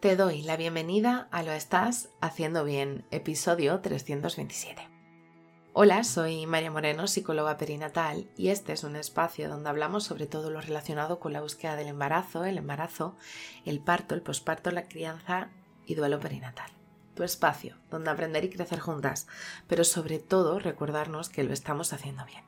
Te doy la bienvenida a Lo Estás Haciendo Bien, episodio 327. Hola, soy María Moreno, psicóloga perinatal, y este es un espacio donde hablamos sobre todo lo relacionado con la búsqueda del embarazo, el embarazo, el parto, el posparto, la crianza y duelo perinatal. Tu espacio donde aprender y crecer juntas, pero sobre todo recordarnos que lo estamos haciendo bien.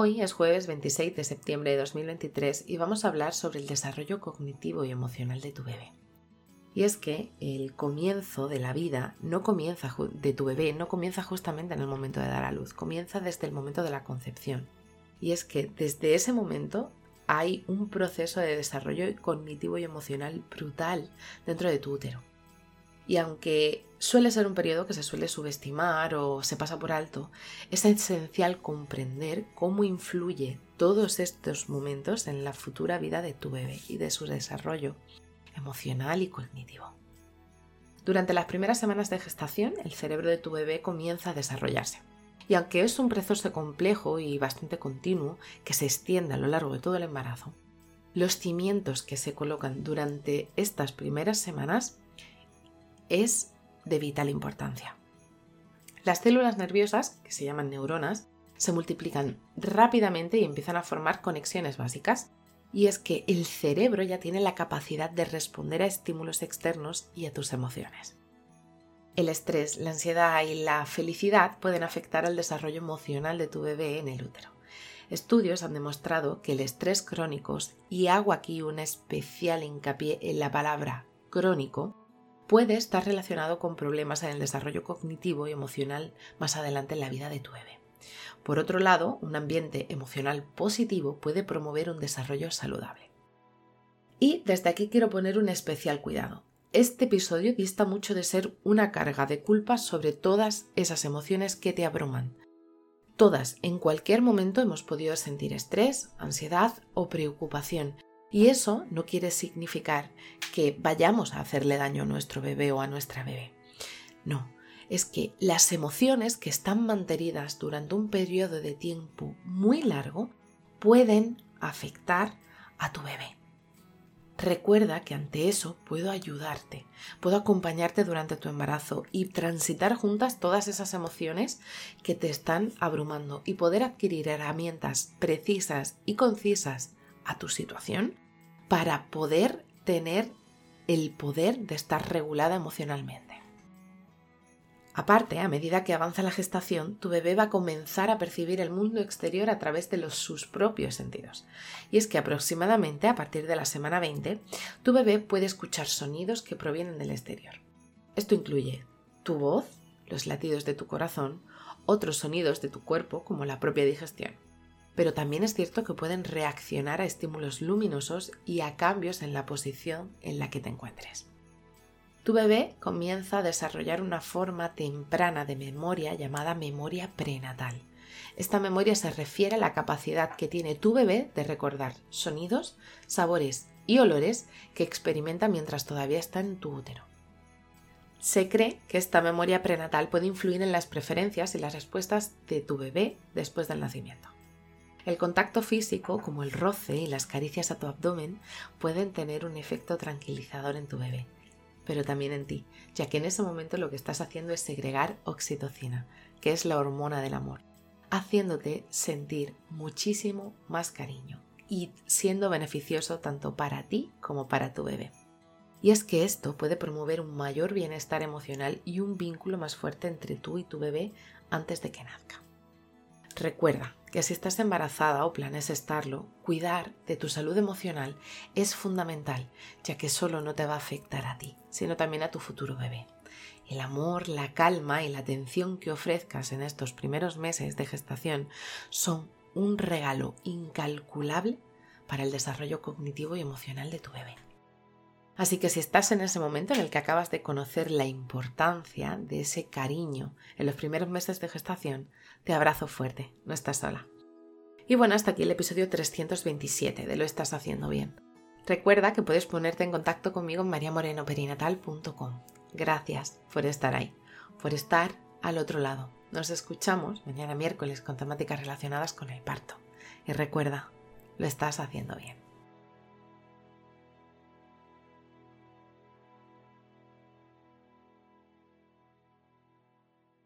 Hoy es jueves 26 de septiembre de 2023 y vamos a hablar sobre el desarrollo cognitivo y emocional de tu bebé. Y es que el comienzo de la vida no comienza de tu bebé, no comienza justamente en el momento de dar a luz, comienza desde el momento de la concepción. Y es que desde ese momento hay un proceso de desarrollo cognitivo y emocional brutal dentro de tu útero. Y aunque suele ser un periodo que se suele subestimar o se pasa por alto, es esencial comprender cómo influye todos estos momentos en la futura vida de tu bebé y de su desarrollo emocional y cognitivo. Durante las primeras semanas de gestación, el cerebro de tu bebé comienza a desarrollarse. Y aunque es un proceso complejo y bastante continuo que se extiende a lo largo de todo el embarazo, los cimientos que se colocan durante estas primeras semanas es de vital importancia. Las células nerviosas, que se llaman neuronas, se multiplican rápidamente y empiezan a formar conexiones básicas. Y es que el cerebro ya tiene la capacidad de responder a estímulos externos y a tus emociones. El estrés, la ansiedad y la felicidad pueden afectar al desarrollo emocional de tu bebé en el útero. Estudios han demostrado que el estrés crónico, y hago aquí un especial hincapié en la palabra crónico, puede estar relacionado con problemas en el desarrollo cognitivo y emocional más adelante en la vida de tu bebé. Por otro lado, un ambiente emocional positivo puede promover un desarrollo saludable. Y desde aquí quiero poner un especial cuidado. Este episodio dista mucho de ser una carga de culpa sobre todas esas emociones que te abruman. Todas, en cualquier momento hemos podido sentir estrés, ansiedad o preocupación, y eso no quiere significar que vayamos a hacerle daño a nuestro bebé o a nuestra bebé. No, es que las emociones que están mantenidas durante un periodo de tiempo muy largo pueden afectar a tu bebé. Recuerda que ante eso puedo ayudarte, puedo acompañarte durante tu embarazo y transitar juntas todas esas emociones que te están abrumando y poder adquirir herramientas precisas y concisas a tu situación para poder tener el poder de estar regulada emocionalmente. Aparte, a medida que avanza la gestación, tu bebé va a comenzar a percibir el mundo exterior a través de los, sus propios sentidos. Y es que aproximadamente a partir de la semana 20, tu bebé puede escuchar sonidos que provienen del exterior. Esto incluye tu voz, los latidos de tu corazón, otros sonidos de tu cuerpo como la propia digestión pero también es cierto que pueden reaccionar a estímulos luminosos y a cambios en la posición en la que te encuentres. Tu bebé comienza a desarrollar una forma temprana de memoria llamada memoria prenatal. Esta memoria se refiere a la capacidad que tiene tu bebé de recordar sonidos, sabores y olores que experimenta mientras todavía está en tu útero. Se cree que esta memoria prenatal puede influir en las preferencias y las respuestas de tu bebé después del nacimiento. El contacto físico, como el roce y las caricias a tu abdomen, pueden tener un efecto tranquilizador en tu bebé, pero también en ti, ya que en ese momento lo que estás haciendo es segregar oxitocina, que es la hormona del amor, haciéndote sentir muchísimo más cariño y siendo beneficioso tanto para ti como para tu bebé. Y es que esto puede promover un mayor bienestar emocional y un vínculo más fuerte entre tú y tu bebé antes de que nazca. Recuerda que si estás embarazada o planes estarlo, cuidar de tu salud emocional es fundamental, ya que solo no te va a afectar a ti, sino también a tu futuro bebé. El amor, la calma y la atención que ofrezcas en estos primeros meses de gestación son un regalo incalculable para el desarrollo cognitivo y emocional de tu bebé. Así que si estás en ese momento en el que acabas de conocer la importancia de ese cariño en los primeros meses de gestación, te abrazo fuerte, no estás sola. Y bueno, hasta aquí el episodio 327 de Lo estás haciendo bien. Recuerda que puedes ponerte en contacto conmigo en mariamorenoperinatal.com. Gracias por estar ahí, por estar al otro lado. Nos escuchamos mañana miércoles con temáticas relacionadas con el parto. Y recuerda, lo estás haciendo bien.